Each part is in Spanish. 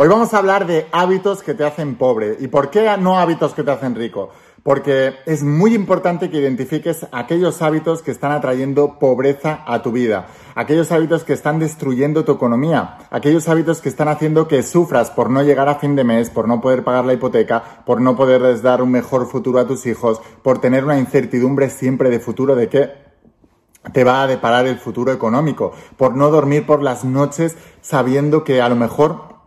Hoy vamos a hablar de hábitos que te hacen pobre. ¿Y por qué no hábitos que te hacen rico? Porque es muy importante que identifiques aquellos hábitos que están atrayendo pobreza a tu vida, aquellos hábitos que están destruyendo tu economía, aquellos hábitos que están haciendo que sufras por no llegar a fin de mes, por no poder pagar la hipoteca, por no poderles dar un mejor futuro a tus hijos, por tener una incertidumbre siempre de futuro de que te va a deparar el futuro económico, por no dormir por las noches sabiendo que a lo mejor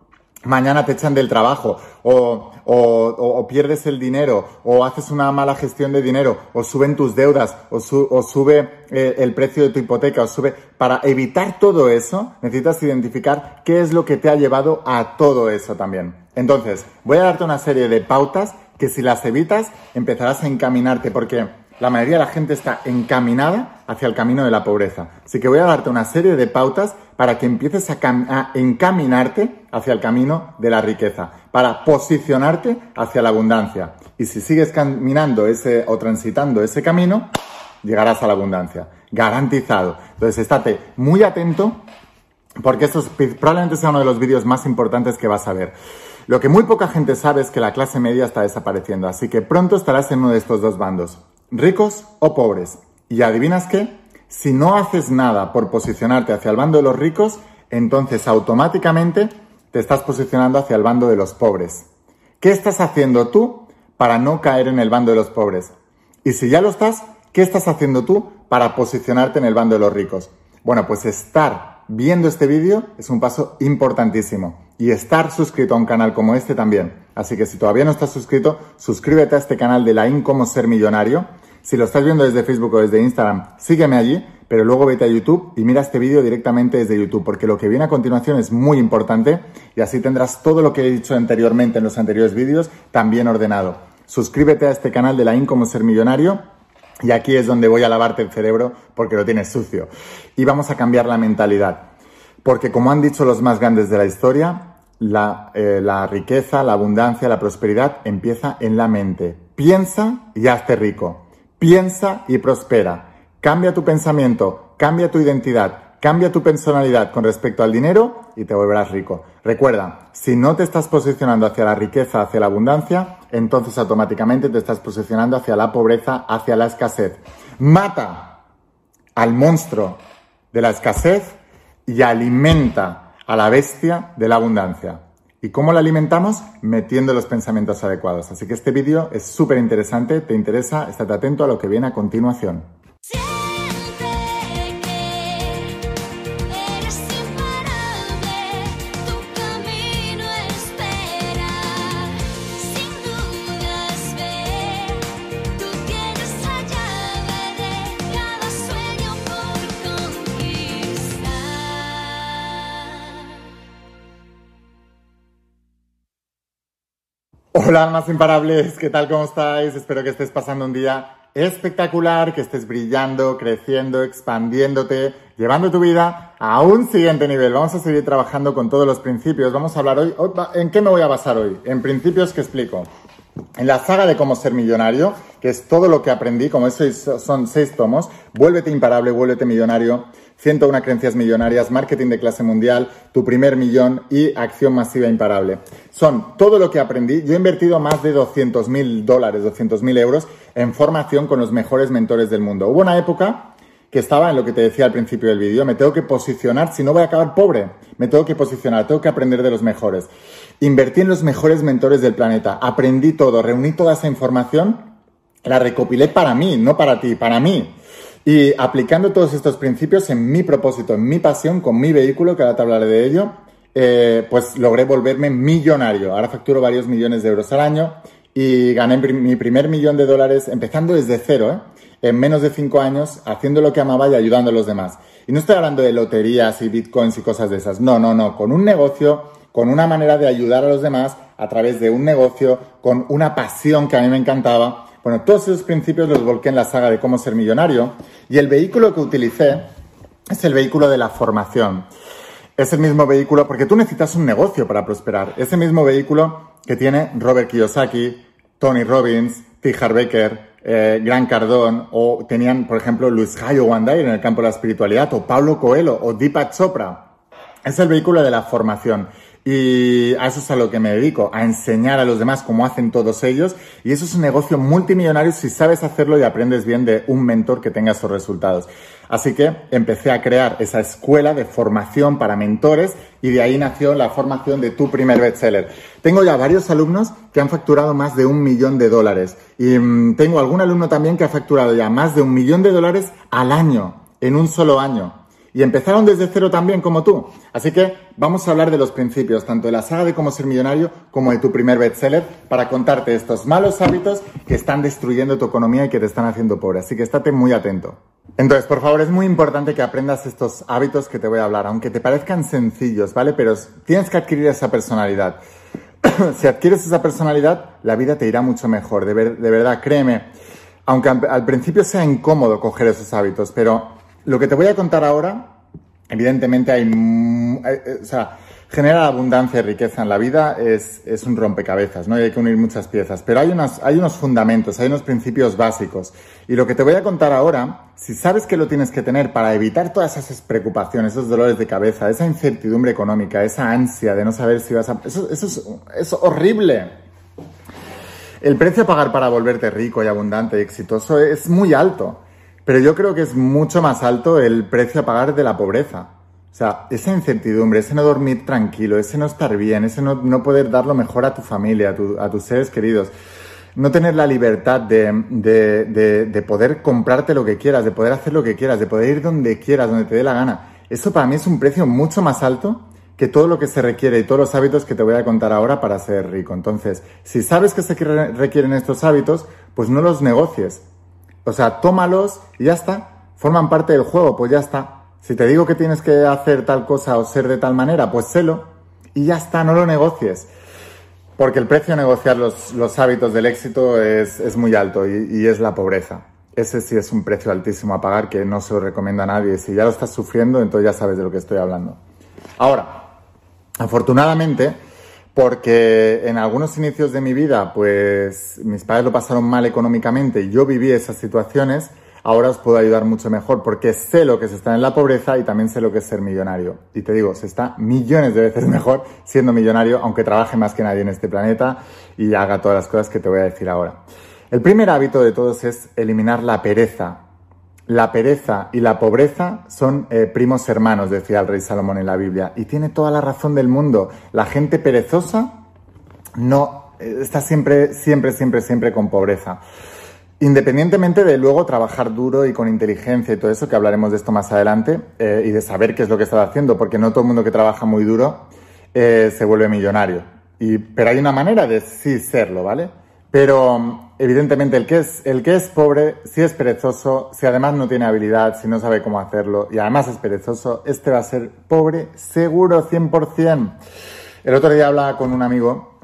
mañana te echan del trabajo o, o, pierdes el dinero o haces una mala gestión de dinero o suben tus deudas o, o sube eh, el precio de tu hipoteca o sube... Para evitar todo eso necesitas identificar qué es lo que te ha llevado a todo eso también. Entonces, voy a darte una serie de pautas que si las evitas empezarás a encaminarte porque la mayoría de la gente está encaminada hacia el camino de la pobreza. Así que voy a darte una serie de pautas para que empieces a, encaminarte hacia el camino de la riqueza, para posicionarte hacia la abundancia. Y si sigues caminando ese o transitando ese camino, llegarás a la abundancia. Garantizado. Entonces, estate muy atento porque esto probablemente sea uno de los vídeos más importantes que vas a ver. Lo que muy poca gente sabe es que la clase media está desapareciendo, así que pronto estarás en uno de estos dos bandos ricos o pobres. Y adivinas qué? Si no haces nada por posicionarte hacia el bando de los ricos, entonces automáticamente te estás posicionando hacia el bando de los pobres. ¿Qué estás haciendo tú para no caer en el bando de los pobres? Y si ya lo estás, ¿qué estás haciendo tú para posicionarte en el bando de los ricos? Bueno, pues estar viendo este vídeo es un paso importantísimo y estar suscrito a un canal como este también. Así que si todavía no estás suscrito, suscríbete a este canal de la IN como ser millonario si lo estás viendo desde Facebook o desde Instagram, sígueme allí, pero luego vete a YouTube y mira este vídeo directamente desde YouTube, porque lo que viene a continuación es muy importante y así tendrás todo lo que he dicho anteriormente en los anteriores vídeos también ordenado. Suscríbete a este canal de la IN como ser millonario y aquí es donde voy a lavarte el cerebro porque lo tienes sucio. Y vamos a cambiar la mentalidad. Porque como han dicho los más grandes de la historia, la, eh, la riqueza, la abundancia, la prosperidad empieza en la mente. Piensa y hazte rico. Piensa y prospera. Cambia tu pensamiento, cambia tu identidad, cambia tu personalidad con respecto al dinero y te volverás rico. Recuerda, si no te estás posicionando hacia la riqueza, hacia la abundancia, entonces automáticamente te estás posicionando hacia la pobreza, hacia la escasez. Mata al monstruo de la escasez y alimenta a la bestia de la abundancia. ¿Y cómo la alimentamos? Metiendo los pensamientos adecuados. Así que este vídeo es súper interesante, te interesa, estate atento a lo que viene a continuación. Hola, almas imparables, ¿qué tal? ¿Cómo estáis? Espero que estés pasando un día espectacular, que estés brillando, creciendo, expandiéndote, llevando tu vida a un siguiente nivel. Vamos a seguir trabajando con todos los principios. Vamos a hablar hoy, ¿en qué me voy a basar hoy? En principios que explico. En la saga de cómo ser millonario, que es todo lo que aprendí, como eso son seis tomos, vuélvete imparable, vuélvete millonario, 101 creencias millonarias, marketing de clase mundial, tu primer millón y acción masiva imparable. Son todo lo que aprendí. Yo he invertido más de 200 mil dólares, 200 mil euros en formación con los mejores mentores del mundo. Hubo una época que estaba en lo que te decía al principio del vídeo, me tengo que posicionar, si no voy a acabar pobre, me tengo que posicionar, tengo que aprender de los mejores. Invertí en los mejores mentores del planeta, aprendí todo, reuní toda esa información, la recopilé para mí, no para ti, para mí. Y aplicando todos estos principios en mi propósito, en mi pasión, con mi vehículo, que ahora te hablaré de ello, eh, pues logré volverme millonario. Ahora facturo varios millones de euros al año y gané mi primer millón de dólares empezando desde cero, ¿eh? en menos de cinco años, haciendo lo que amaba y ayudando a los demás. Y no estoy hablando de loterías y bitcoins y cosas de esas. No, no, no. Con un negocio, con una manera de ayudar a los demás a través de un negocio, con una pasión que a mí me encantaba bueno, todos esos principios los volqué en la saga de cómo ser millonario y el vehículo que utilicé es el vehículo de la formación. Es el mismo vehículo porque tú necesitas un negocio para prosperar. Ese mismo vehículo que tiene Robert Kiyosaki, Tony Robbins, T. Baker, eh, Gran Cardón o tenían, por ejemplo, Luis Hayo Wanday en el campo de la espiritualidad o Pablo Coelho o Deepak Chopra. Es el vehículo de la formación. Y a eso es a lo que me dedico, a enseñar a los demás cómo hacen todos ellos. Y eso es un negocio multimillonario si sabes hacerlo y aprendes bien de un mentor que tenga esos resultados. Así que empecé a crear esa escuela de formación para mentores y de ahí nació la formación de tu primer bestseller. Tengo ya varios alumnos que han facturado más de un millón de dólares y mm, tengo algún alumno también que ha facturado ya más de un millón de dólares al año, en un solo año y empezaron desde cero también como tú. Así que vamos a hablar de los principios, tanto de la saga de cómo ser millonario como de tu primer bestseller, para contarte estos malos hábitos que están destruyendo tu economía y que te están haciendo pobre. Así que estate muy atento. Entonces, por favor, es muy importante que aprendas estos hábitos que te voy a hablar, aunque te parezcan sencillos, ¿vale? Pero tienes que adquirir esa personalidad. si adquieres esa personalidad, la vida te irá mucho mejor, de, de verdad, créeme. Aunque al principio sea incómodo coger esos hábitos, pero lo que te voy a contar ahora, evidentemente hay, eh, eh, o sea, genera abundancia y riqueza en la vida, es, es, un rompecabezas, ¿no? Y hay que unir muchas piezas. Pero hay, unas, hay unos fundamentos, hay unos principios básicos. Y lo que te voy a contar ahora, si sabes que lo tienes que tener para evitar todas esas preocupaciones, esos dolores de cabeza, esa incertidumbre económica, esa ansia de no saber si vas a... Eso, eso es, es horrible. El precio a pagar para volverte rico y abundante y exitoso es muy alto. Pero yo creo que es mucho más alto el precio a pagar de la pobreza. O sea, esa incertidumbre, ese no dormir tranquilo, ese no estar bien, ese no, poder dar lo mejor a tu familia, a, tus seres queridos, no tener la libertad de, de, poder comprarte lo que quieras, de poder hacer lo que quieras, de poder ir donde quieras, donde te dé la gana. Eso para mí es un precio mucho más alto que todo lo que se requiere y todos los hábitos que te voy a contar ahora para ser rico. Entonces, si sabes que se requieren estos hábitos, pues no los negocies, o sea, tómalos y ya está. Forman parte del juego, pues ya está. Si te digo que tienes que hacer tal cosa o ser de tal manera, pues sélo y ya está, no lo negocies. Porque el precio de negociar los, hábitos del éxito es, muy alto y, y, es la pobreza. Ese sí es un precio altísimo a pagar que no se lo recomienda a nadie. Si ya lo estás sufriendo, entonces ya sabes de lo que estoy hablando. Ahora, afortunadamente, porque en algunos inicios de mi vida, pues mis padres lo pasaron mal económicamente y yo viví esas situaciones, ahora os puedo ayudar mucho mejor porque sé lo que es estar en la pobreza y también sé lo que es ser millonario. Y te digo, se está millones de veces mejor siendo millonario, aunque trabaje más que nadie en este planeta y haga todas las cosas que te voy a decir ahora. El primer hábito de todos es eliminar la pereza la pereza y la pobreza son eh, primos hermanos, decía el rey Salomón en la Biblia. Y tiene toda la razón del mundo. La gente perezosa no eh, está siempre, siempre, siempre, siempre con pobreza. Independientemente de luego trabajar duro y con inteligencia y todo eso, que hablaremos de esto más adelante, eh, y de saber qué es lo que estás haciendo, porque no todo el mundo que trabaja muy duro se vuelve millonario. Pero hay una manera de sí serlo, ¿vale? Pero evidentemente el que es, el que es pobre, si es perezoso, si además no tiene habilidad, si no sabe cómo hacerlo y además es perezoso, este va a ser pobre seguro 100%. El otro día hablaba con un amigo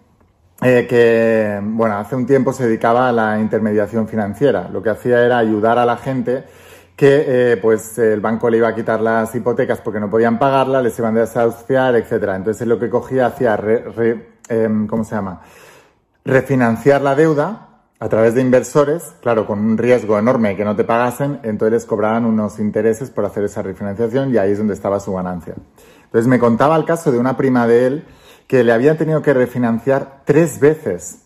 eh, que, bueno, hace un tiempo se dedicaba a la intermediación financiera. Lo que hacía era ayudar a la gente que eh, pues el banco le iba a quitar las hipotecas porque no podían pagarlas, les iban a desahuciar, etcétera. Entonces lo que cogía hacía, em, ¿cómo se llama? Refinanciar la deuda a través de inversores, claro, con un riesgo enorme que no te pagasen, entonces les cobraban unos intereses por hacer esa refinanciación y ahí es donde estaba su ganancia. Entonces me contaba el caso de una prima de él que le había tenido que refinanciar tres veces.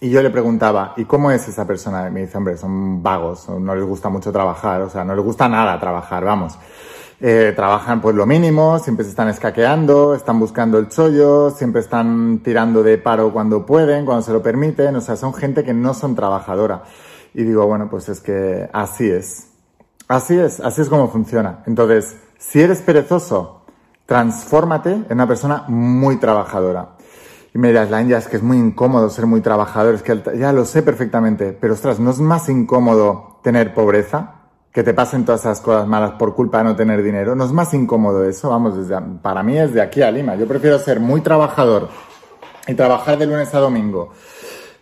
Y yo le preguntaba, ¿y cómo es esa persona? Me dice, hombre, son vagos, no les gusta mucho trabajar, o sea, no les gusta nada trabajar, vamos. Eh, trabajan pues lo mínimo, siempre se están escaqueando, están buscando el chollo, siempre están tirando de paro cuando pueden, cuando se lo permiten, o sea, son gente que no son trabajadora. Y digo, bueno, pues es que así es. Así es, así es como funciona. Entonces, si eres perezoso, transfórmate en una persona muy trabajadora. Y me dirás, la India es que es muy incómodo ser muy trabajador, es que ya lo sé perfectamente, pero ostras, ¿no es más incómodo tener pobreza? Que te pasen todas esas cosas malas por culpa de no tener dinero. No es más incómodo eso, vamos, desde, para mí es de aquí a Lima. Yo prefiero ser muy trabajador y trabajar de lunes a domingo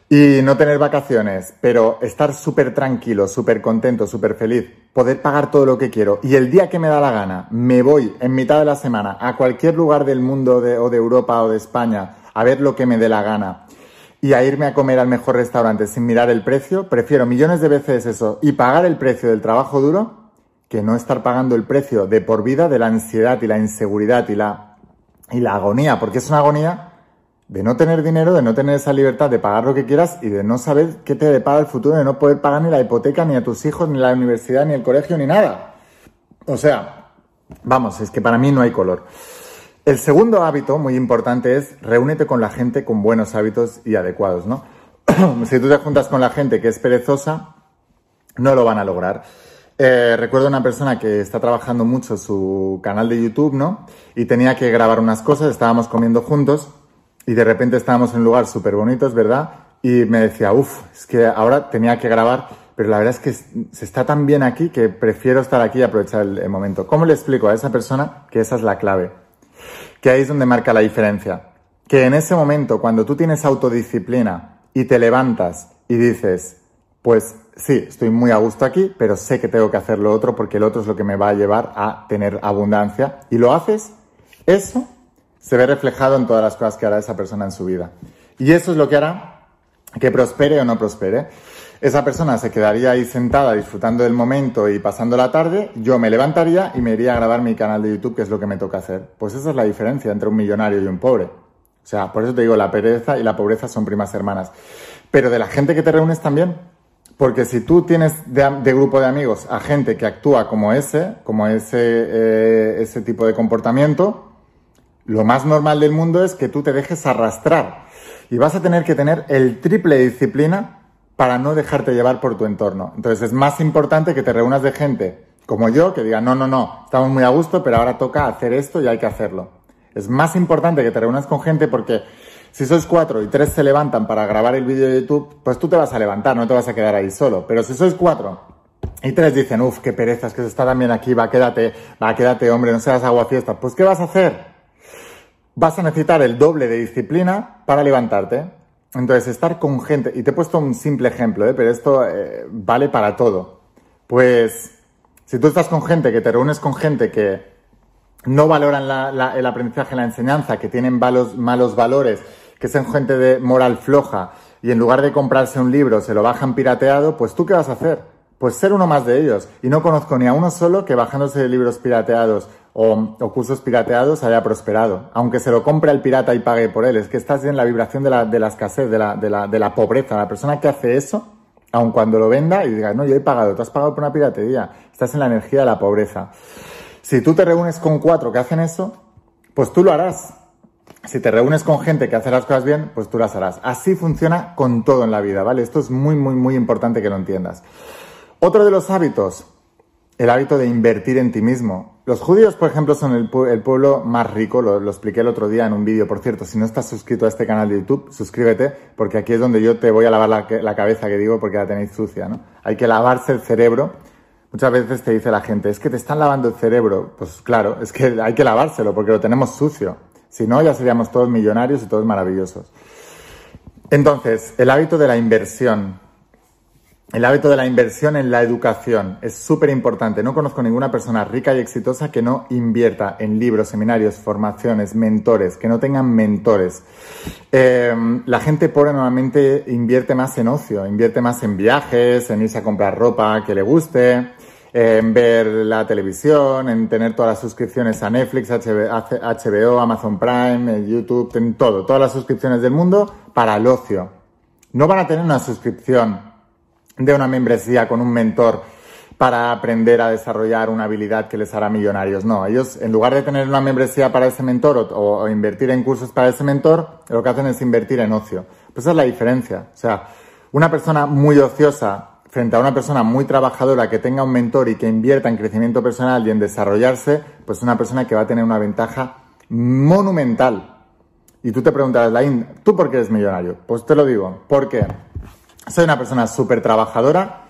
y no tener vacaciones, pero estar súper tranquilo, súper contento, súper feliz, poder pagar todo lo que quiero y el día que me da la gana me voy en mitad de la semana a cualquier lugar del mundo o de Europa o de España a ver lo que me dé la gana y a irme a comer al mejor restaurante sin mirar el precio, prefiero millones de veces eso y pagar el precio del trabajo duro que no estar pagando el precio de por vida de la ansiedad y la inseguridad y la y la agonía, porque es una agonía de no tener dinero, de no tener esa libertad de pagar lo que quieras y de no saber qué te depara el futuro, de no poder pagar ni la hipoteca, ni a tus hijos, ni la universidad, ni el colegio, ni nada. O sea, vamos, es que para mí no hay color. El segundo hábito muy importante es reúnete con la gente con buenos hábitos y adecuados, ¿no? si tú te juntas con la gente que es perezosa, no lo van a lograr. Eh, recuerdo una persona que está trabajando mucho su canal de YouTube, ¿no? Y tenía que grabar unas cosas, estábamos comiendo juntos y de repente estábamos en un lugar súper bonito, verdad, y me decía, uff, es que ahora tenía que grabar, pero la verdad es que se está tan bien aquí que prefiero estar aquí y aprovechar el momento. ¿Cómo le explico a esa persona que esa es la clave? Que ahí es donde marca la diferencia. Que en ese momento, cuando tú tienes autodisciplina y te levantas y dices, pues sí, estoy muy a gusto aquí, pero sé que tengo que hacer lo otro porque el otro es lo que me va a llevar a tener abundancia. Y lo haces, eso se ve reflejado en todas las cosas que hará esa persona en su vida. Y eso es lo que hará que prospere o no prospere. Esa persona se quedaría ahí sentada disfrutando del momento y pasando la tarde, yo me levantaría y me iría a grabar mi canal de YouTube, que es lo que me toca hacer. Pues esa es la diferencia entre un millonario y un pobre. O sea, por eso te digo, la pereza y la pobreza son primas hermanas. Pero de la gente que te reúnes también, porque si tú tienes de, grupo de amigos a gente que actúa como ese, como ese, eh, ese tipo de comportamiento, lo más normal del mundo es que tú te dejes arrastrar. Y vas a tener que tener el triple disciplina para no dejarte llevar por tu entorno. Entonces es más importante que te reúnas de gente como yo, que diga, no, no, no, estamos muy a gusto, pero ahora toca hacer esto y hay que hacerlo. Es más importante que te reúnas con gente porque si sois cuatro y tres se levantan para grabar el vídeo de YouTube, pues tú te vas a levantar, no te vas a quedar ahí solo. Pero si sois cuatro y tres dicen, uff, qué perezas, que se está también aquí, va, quédate, va, quédate, hombre, no seas agua fiesta, pues ¿qué vas a hacer? Vas a necesitar el doble de disciplina para levantarte. Entonces, estar con gente, y te he puesto un simple ejemplo, ¿eh? pero esto eh, vale para todo. Pues, si tú estás con gente, que te reúnes con gente que no valoran el aprendizaje, la enseñanza, que tienen malos valores, que son gente de moral floja y en lugar de comprarse un libro se lo bajan pirateado, pues tú qué vas a hacer? Pues ser uno más de ellos. Y no conozco ni a uno solo que bajándose libros pirateados o, cursos pirateados haya prosperado. Aunque se lo compre al pirata y pague por él. Es que estás en la vibración de la, de escasez, de de, la, de la pobreza. La persona que hace eso, aun cuando lo venda y diga, no, yo he pagado, tú has pagado por una piratería. Estás en la energía de la pobreza. Si tú te reúnes con cuatro que hacen eso, pues tú lo harás si te reúnes con gente que hace las cosas bien, pues tú las harás. Así funciona con todo en la vida, ¿vale? Esto es muy, muy, muy importante que lo entiendas. Otro de los hábitos, el hábito de invertir en ti mismo. Los judíos, por ejemplo, son el, pueblo más rico, lo, expliqué el otro día en un vídeo, por cierto, si no estás suscrito a este canal de YouTube, suscríbete, porque aquí es donde yo te voy a lavar la, la cabeza, que digo, porque la tenéis sucia, ¿no? Hay que lavarse el cerebro. Muchas veces te dice la gente, es que te están lavando el cerebro. Pues claro, es que hay que lavárselo, porque lo tenemos sucio. Si no, ya seríamos todos millonarios y todos maravillosos. Entonces, el hábito de la inversión. El hábito de la inversión en la educación es súper importante. No conozco ninguna persona rica y exitosa que no invierta en libros, seminarios, formaciones, mentores, que no tengan mentores. Eh, la gente pobre normalmente invierte más en ocio, invierte más en viajes, en irse a comprar ropa que le guste, en ver la televisión, en tener todas las suscripciones a Netflix, HBO, Amazon Prime, YouTube, en todo, todas las suscripciones del mundo para el ocio. No van a tener una suscripción de una membresía con un mentor para aprender a desarrollar una habilidad que les hará millonarios. No, ellos en lugar de tener una membresía para ese mentor o, invertir en cursos para ese mentor, lo que hacen es invertir en ocio. Pues esa es la diferencia. O sea, una persona muy ociosa frente a una persona muy trabajadora que tenga un mentor y que invierta en crecimiento personal y en desarrollarse, pues una persona que va a tener una ventaja monumental. Y tú te preguntarás, Lain, ¿tú por qué eres millonario? Pues te lo digo, porque soy una persona súper trabajadora,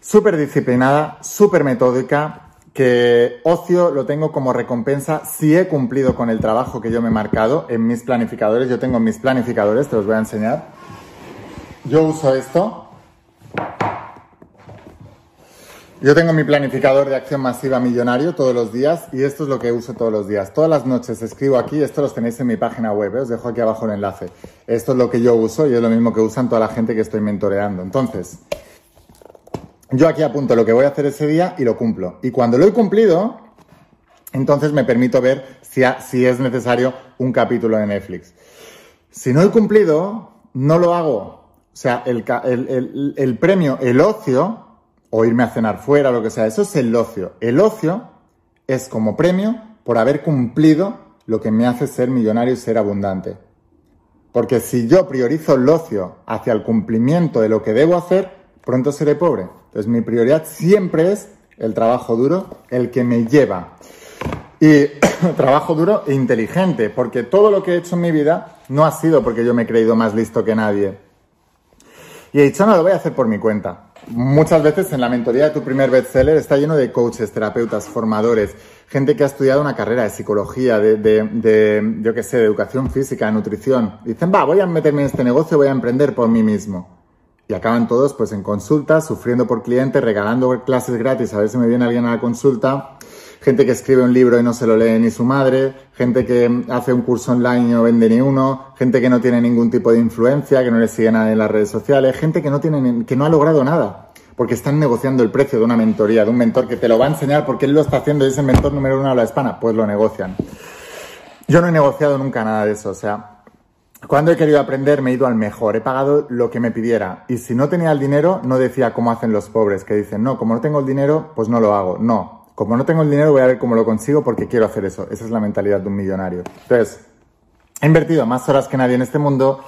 súper disciplinada, súper metódica, que ocio lo tengo como recompensa si he cumplido con el trabajo que yo me he marcado en mis planificadores. Yo tengo mis planificadores, te los voy a enseñar. Yo uso esto, yo tengo mi planificador de acción masiva millonario todos los días y esto es lo que uso todos los días. Todas las noches escribo aquí, esto los tenéis en mi página web, ¿eh? os dejo aquí abajo el enlace. Esto es lo que yo uso y es lo mismo que usan toda la gente que estoy mentoreando. Entonces, yo aquí apunto lo que voy a hacer ese día y lo cumplo. Y cuando lo he cumplido, entonces me permito ver si, si es necesario un capítulo de Netflix. Si no he cumplido, no lo hago. O sea, el, el, el, premio, el ocio, o irme a cenar fuera, lo que sea, eso es el ocio. El ocio es como premio por haber cumplido lo que me hace ser millonario y ser abundante. Porque si yo priorizo el ocio hacia el cumplimiento de lo que debo hacer, pronto seré pobre. Entonces mi prioridad siempre es el trabajo duro, el que me lleva. Y trabajo duro e inteligente, porque todo lo que he hecho en mi vida no ha sido porque yo me he creído más listo que nadie. Y he dicho, no, lo voy a hacer por mi cuenta. Muchas veces en la mentoría de tu primer bestseller está lleno de coaches, terapeutas, formadores, gente que ha estudiado una carrera de psicología, de, de, yo qué sé, de educación física, de nutrición. Dicen, va, voy a meterme en este negocio, voy a emprender por mí mismo. Y acaban todos pues en consultas, sufriendo por clientes, regalando clases gratis, a ver si me viene alguien a la consulta gente que escribe un libro y no se lo lee ni su madre, gente que hace un curso online y no vende ni uno, gente que no tiene ningún tipo de influencia, que no le sigue nada en las redes sociales, gente que no, tiene, que no ha logrado nada, porque están negociando el precio de una mentoría, de un mentor que te lo va a enseñar porque él lo está haciendo y es el mentor número uno de la hispana, pues lo negocian. Yo no he negociado nunca nada de eso, o sea, cuando he querido aprender me he ido al mejor, he pagado lo que me pidiera. Y si no tenía el dinero, no decía como hacen los pobres, que dicen, no, como no tengo el dinero, pues no lo hago. No, como no tengo el dinero, voy a ver cómo lo consigo porque quiero hacer eso. Esa es la mentalidad de un millonario. Entonces, he invertido más horas que nadie en este mundo.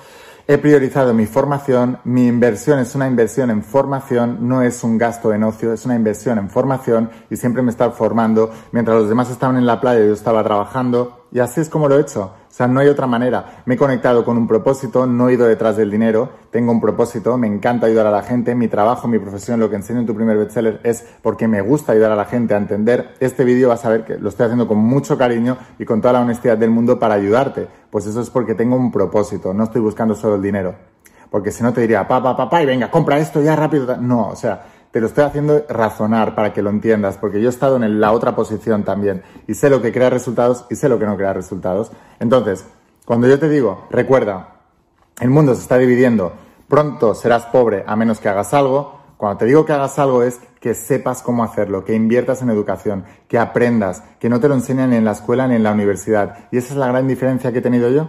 He priorizado mi formación, mi inversión es una inversión en formación, no es un gasto en ocio, es una inversión en formación y siempre me he estado formando. Mientras los demás estaban en la playa, yo estaba trabajando y así es como lo he hecho. O sea, no hay otra manera. Me he conectado con un propósito, no he ido detrás del dinero, tengo un propósito, me encanta ayudar a la gente, mi trabajo, mi profesión, lo que enseño en tu primer bestseller es porque me gusta ayudar a la gente a entender. Este vídeo vas a ver que lo estoy haciendo con mucho cariño y con toda la honestidad del mundo para ayudarte. Pues eso es porque tengo un propósito, no estoy buscando solo el dinero. Porque si no te diría, papá, papá, y venga, compra esto ya rápido. No, o sea, te lo estoy haciendo razonar para que lo entiendas, porque yo he estado en la otra posición también y sé lo que crea resultados y sé lo que no crea resultados. Entonces, cuando yo te digo, recuerda, el mundo se está dividiendo, pronto serás pobre a menos que hagas algo, cuando te digo que hagas algo es que sepas cómo hacerlo, que inviertas en educación, que aprendas, que no te lo enseñan ni en la escuela ni en la universidad. Y esa es la gran diferencia que he tenido yo.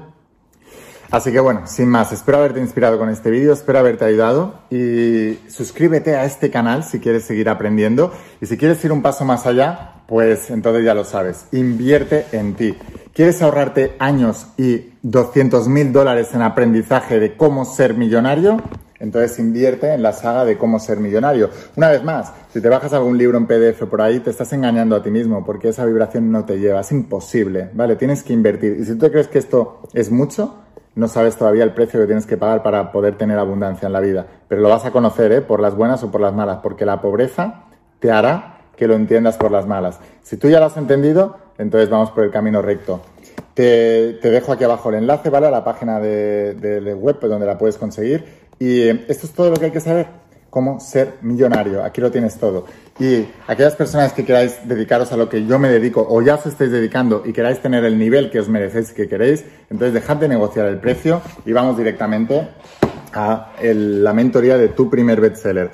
Así que bueno, sin más, espero haberte inspirado con este vídeo, espero haberte ayudado y suscríbete a este canal si quieres seguir aprendiendo y si quieres ir un paso más allá, pues entonces ya lo sabes, invierte en ti. ¿Quieres ahorrarte años y 200 mil dólares en aprendizaje de cómo ser millonario? Entonces invierte en la saga de cómo ser millonario. Una vez más, si te bajas algún libro en PDF por ahí, te estás engañando a ti mismo porque esa vibración no te lleva, es imposible, ¿vale? Tienes que invertir. Y si tú crees que esto es mucho, no sabes todavía el precio que tienes que pagar para poder tener abundancia en la vida. Pero lo vas a conocer, ¿eh? Por las buenas o por las malas, porque la pobreza te hará que lo entiendas por las malas. Si tú ya lo has entendido, entonces vamos por el camino recto. Te, dejo aquí abajo el enlace, ¿vale? A la página de, de web donde la puedes conseguir. Y eh, esto es todo lo que hay que saber cómo ser millonario. Aquí lo tienes todo. Y aquellas personas que queráis dedicaros a lo que yo me dedico o ya os estáis dedicando y queráis tener el nivel que os merecéis y que queréis, entonces dejad de negociar el precio y vamos directamente a la mentoría de tu primer bestseller.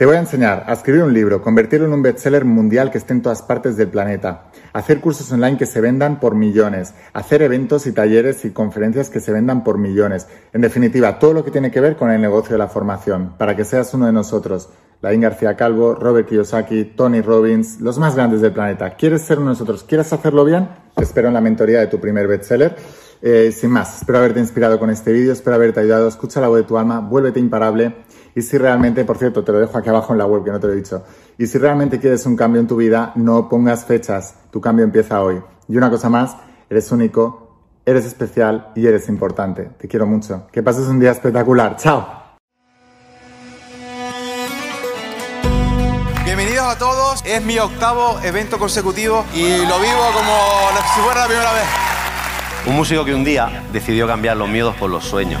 Te voy a enseñar a escribir un libro, convertirlo en un bestseller mundial que esté en todas partes del planeta, hacer cursos online que se vendan por millones, hacer eventos y talleres y conferencias que se vendan por millones. En definitiva, todo lo que tiene que ver con el negocio de la formación, para que seas uno de nosotros. Laín García Calvo, Robert Kiyosaki, Tony Robbins, los más grandes del planeta. ¿Quieres ser uno de nosotros? ¿Quieres hacerlo bien? Te espero en la mentoría de tu primer bestseller. Eh, sin más, espero haberte inspirado con este vídeo, espero haberte ayudado. Escucha la voz de tu alma, vuélvete imparable y si realmente, por cierto, te lo dejo aquí abajo en la web que no te lo he dicho, y si realmente quieres un cambio en tu vida, no pongas fechas, tu cambio empieza hoy. Y una cosa más, eres único, eres especial y eres importante. Te quiero mucho. Que pases un día espectacular. Chao. Bienvenidos a todos, es mi octavo evento consecutivo y lo vivo como si fuera la primera vez. Un músico que un día decidió cambiar los miedos por los sueños.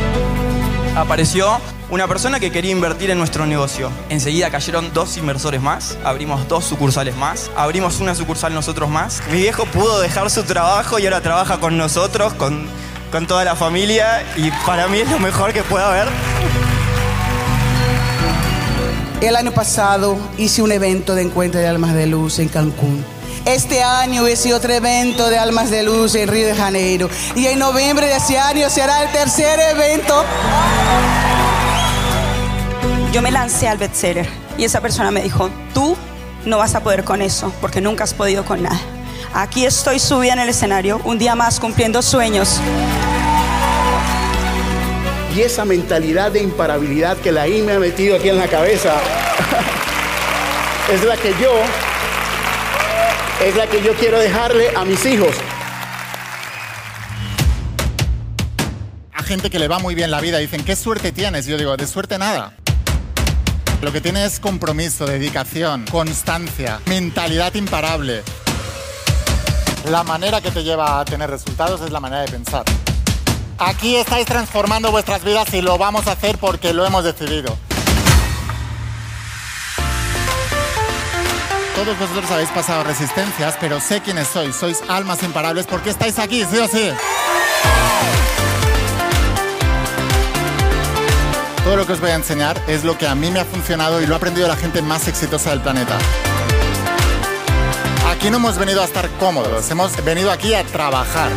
Apareció una persona que quería invertir en nuestro negocio. Enseguida cayeron dos inversores más, abrimos dos sucursales más, abrimos una sucursal nosotros más. Mi viejo pudo dejar su trabajo y ahora trabaja con nosotros, con, con toda la familia y para mí es lo mejor que pueda haber. El año pasado hice un evento de encuentro de almas de luz en Cancún. Este año hice otro evento de almas de luz en Río de Janeiro. Y en noviembre de ese año será el tercer evento. Yo me lancé al bestseller y esa persona me dijo, tú no vas a poder con eso porque nunca has podido con nada. Aquí estoy subida en el escenario, un día más cumpliendo sueños. Y esa mentalidad de imparabilidad que la I me ha metido aquí en la cabeza es la que yo es la que yo quiero dejarle a mis hijos. A gente que le va muy bien la vida dicen, ¿qué suerte tienes? Yo digo, de suerte nada. Lo que tiene es compromiso, dedicación, constancia, mentalidad imparable. La manera que te lleva a tener resultados es la manera de pensar. Aquí estáis transformando vuestras vidas y lo vamos a hacer porque lo hemos decidido. Todos vosotros habéis pasado resistencias, pero sé quiénes sois. Sois almas imparables porque estáis aquí, sí o sí. Todo lo que os voy a enseñar es lo que a mí me ha funcionado y lo ha aprendido la gente más exitosa del planeta. Aquí no hemos venido a estar cómodos, hemos venido aquí a trabajar.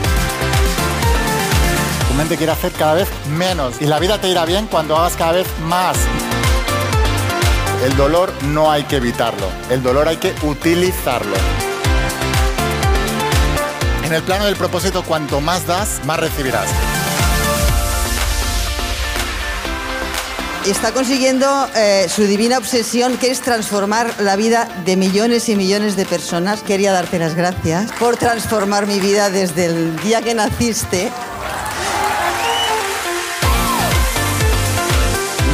Tu mente quiere hacer cada vez menos y la vida te irá bien cuando hagas cada vez más. El dolor no hay que evitarlo, el dolor hay que utilizarlo. En el plano del propósito, cuanto más das, más recibirás. está consiguiendo eh, su divina obsesión, que es transformar la vida de millones y millones de personas. Quería darte las gracias por transformar mi vida desde el día que naciste.